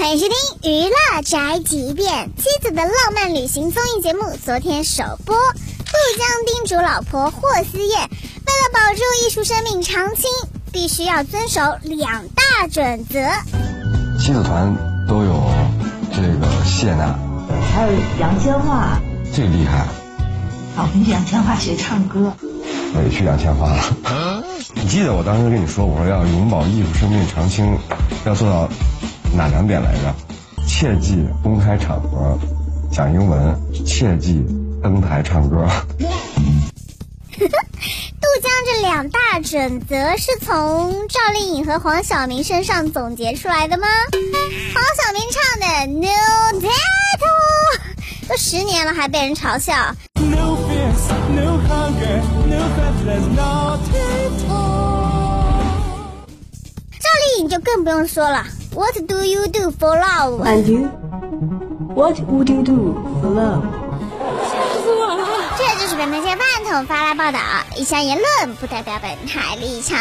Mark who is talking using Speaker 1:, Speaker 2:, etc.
Speaker 1: 欢迎收听《娱乐宅急便》。妻子的浪漫旅行综艺节目昨天首播，杜江叮嘱老婆霍思燕，为了保住艺术生命长青，必须要遵守两大准则。
Speaker 2: 妻子团都有这个谢娜，
Speaker 3: 还有杨千嬅，
Speaker 2: 最厉害。
Speaker 3: 我跟杨千嬅学唱歌，
Speaker 2: 委屈杨千嬅了。你记得我当时跟你说，我说要永葆艺术生命长青，要做到。哪两点来着？切记公开场合讲英文，切记登台唱歌。
Speaker 1: 杜江这两大准则是从赵丽颖和黄晓明身上总结出来的吗？黄晓明唱的 New Tattoo 都十年了还被人嘲笑。No fears, no hunger, no 赵丽颖就更不用说了。What do you do for love?
Speaker 3: And you? What would you do for love?
Speaker 1: 吓死我了！这就是本台饭桶发来报道，以下言论不代表本台立场。